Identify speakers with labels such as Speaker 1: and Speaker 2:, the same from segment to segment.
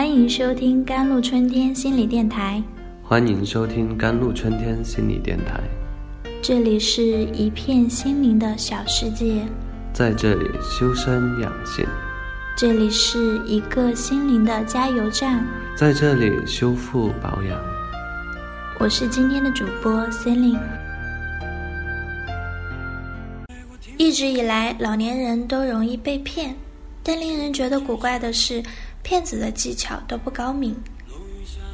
Speaker 1: 欢迎收听甘露春天心理电台。
Speaker 2: 欢迎收听甘露春天心理电台。
Speaker 1: 这里是一片心灵的小世界，
Speaker 2: 在这里修身养性。
Speaker 1: 这里是一个心灵的加油站，
Speaker 2: 在这里修复保养。
Speaker 1: 我是今天的主播 Celine。一直以来，老年人都容易被骗，但令人觉得古怪的是。骗子的技巧都不高明，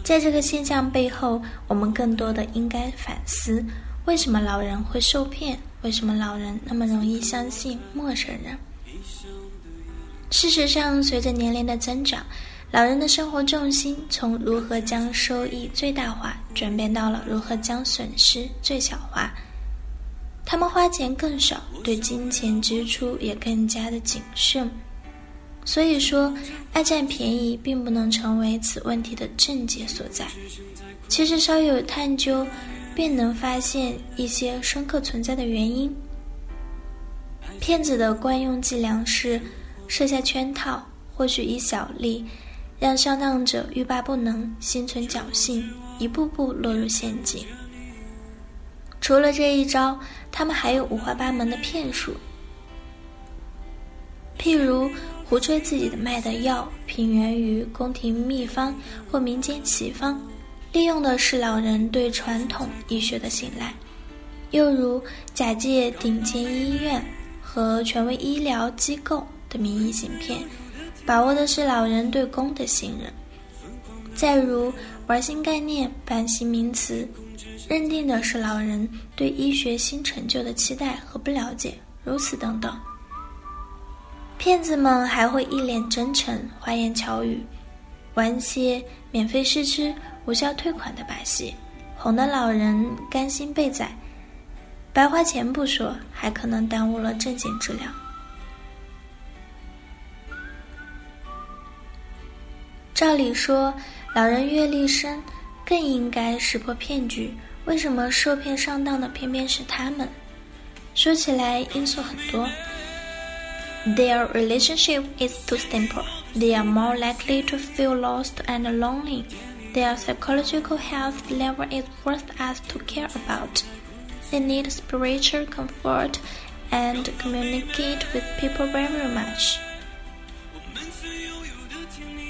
Speaker 1: 在这个现象背后，我们更多的应该反思：为什么老人会受骗？为什么老人那么容易相信陌生人？事实上，随着年龄的增长，老人的生活重心从如何将收益最大化，转变到了如何将损失最小化。他们花钱更少，对金钱支出也更加的谨慎。所以说，爱占便宜并不能成为此问题的症结所在。其实稍有探究，便能发现一些深刻存在的原因。骗子的惯用伎俩是设下圈套，获取一小利，让上当者欲罢不能，心存侥幸，一步步落入陷阱。除了这一招，他们还有五花八门的骗术，譬如。胡吹自己的卖的药品源于宫廷秘方或民间奇方，利用的是老人对传统医学的信赖；又如假借顶尖医院和权威医疗机构的名义行骗，把握的是老人对公的信任；再如玩新概念、版新名词，认定的是老人对医学新成就的期待和不了解，如此等等。骗子们还会一脸真诚、花言巧语，玩些免费试吃、无效退款的把戏，哄得老人甘心被宰。白花钱不说，还可能耽误了正经治疗。照理说，老人阅历深，更应该识破骗局。为什么受骗上当的偏偏是他们？说起来，因素很多。Their relationship is too simple. They are more likely to feel lost and lonely. Their psychological health level is worth us to care about. They need spiritual comfort and communicate with people very much.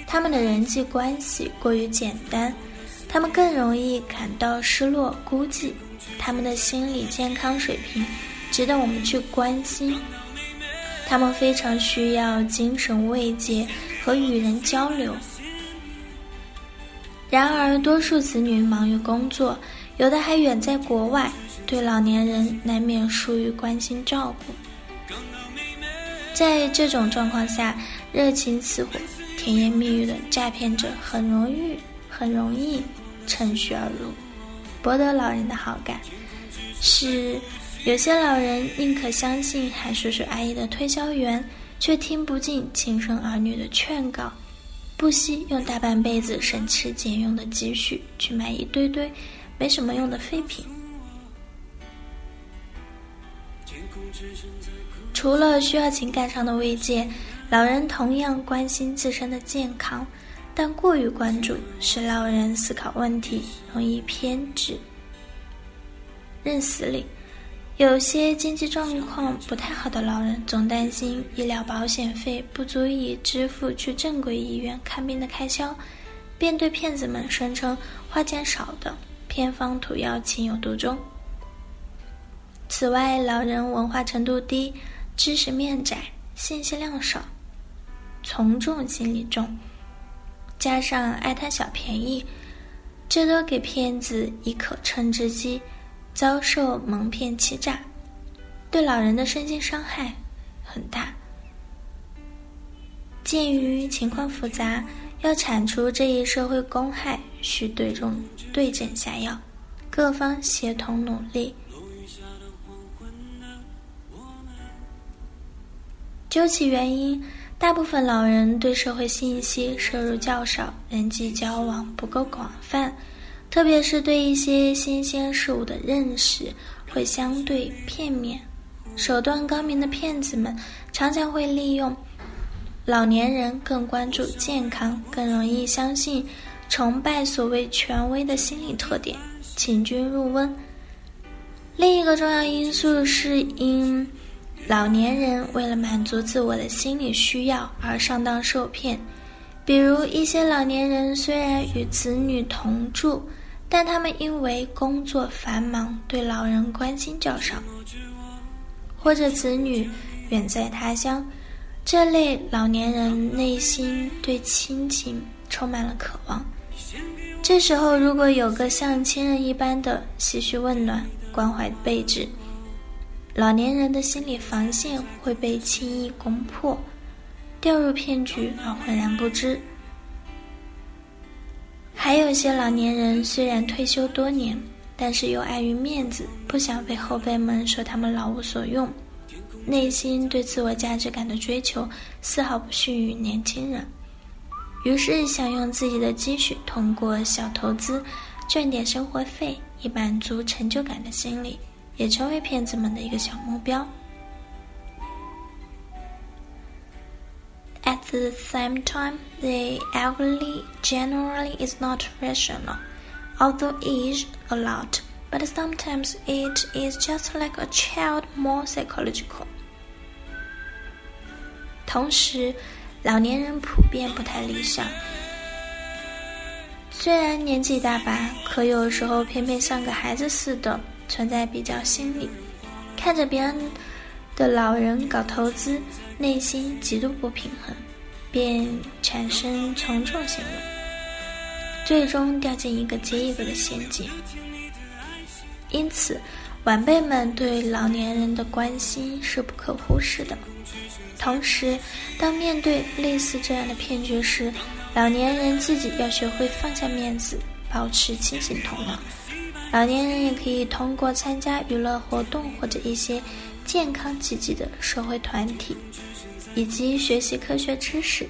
Speaker 1: 他们的人际关系过于简单，他们更容易感到失落、孤寂。他们的心理健康水平值得我们去关心。 他们非常需要精神慰藉和与人交流。然而，多数子女忙于工作，有的还远在国外，对老年人难免疏于关心照顾。在这种状况下，热情似火、甜言蜜语的诈骗者很容易、很容易趁虚而入，博得老人的好感，是。有些老人宁可相信喊叔叔阿姨的推销员，却听不进亲生儿女的劝告，不惜用大半辈子省吃俭用的积蓄去买一堆堆没什么用的废品。除了需要情感上的慰藉，老人同样关心自身的健康，但过于关注使老人思考问题容易偏执、认死理。有些经济状况不太好的老人，总担心医疗保险费不足以支付去正规医院看病的开销，便对骗子们声称花钱少的偏方土药情有独钟。此外，老人文化程度低，知识面窄，信息量少，从众心理重，加上爱贪小便宜，这都给骗子以可乘之机。遭受蒙骗欺诈，对老人的身心伤害很大。鉴于情况复杂，要铲除这一社会公害，需对症对症下药，各方协同努力。究其原因，大部分老人对社会信息摄入较少，人际交往不够广泛。特别是对一些新鲜事物的认识会相对片面，手段高明的骗子们常常会利用老年人更关注健康，更容易相信、崇拜所谓权威的心理特点，请君入瓮。另一个重要因素是因老年人为了满足自我的心理需要而上当受骗。比如一些老年人虽然与子女同住，但他们因为工作繁忙，对老人关心较少，或者子女远在他乡，这类老年人内心对亲情充满了渴望。这时候，如果有个像亲人一般的细绪问暖、关怀备至，老年人的心理防线会被轻易攻破。掉入骗局而浑然不知。还有些老年人虽然退休多年，但是又碍于面子，不想被后辈们说他们老无所用，内心对自我价值感的追求丝毫不逊于年轻人，于是想用自己的积蓄通过小投资赚点生活费，以满足成就感的心理，也成为骗子们的一个小目标。the same time, the elderly generally is not rational, although aged a lot, but sometimes it is just like a child more psychological. 同时，老年人普遍不太理想，虽然年纪大把，可有时候偏偏像个孩子似的，存在比较心理，看着别人的老人搞投资。内心极度不平衡， 便产生从众行为，最终掉进一个接一个的陷阱。因此，晚辈们对老年人的关心是不可忽视的。同时，当面对类似这样的骗局时，老年人自己要学会放下面子，保持清醒头脑。老年人也可以通过参加娱乐活动或者一些。健康积极的社会团体，以及学习科学知识，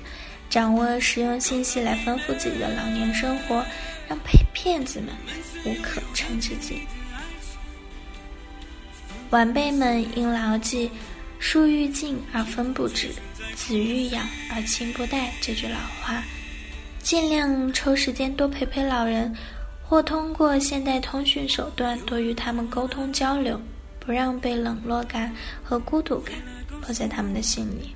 Speaker 1: 掌握实用信息来丰富自己的老年生活，让骗骗子们无可乘之机。晚辈们应牢记“树欲静而风不止，子欲养而亲不待”这句老话，尽量抽时间多陪陪老人，或通过现代通讯手段多与他们沟通交流。不让被冷落感和孤独感落在他们的心里。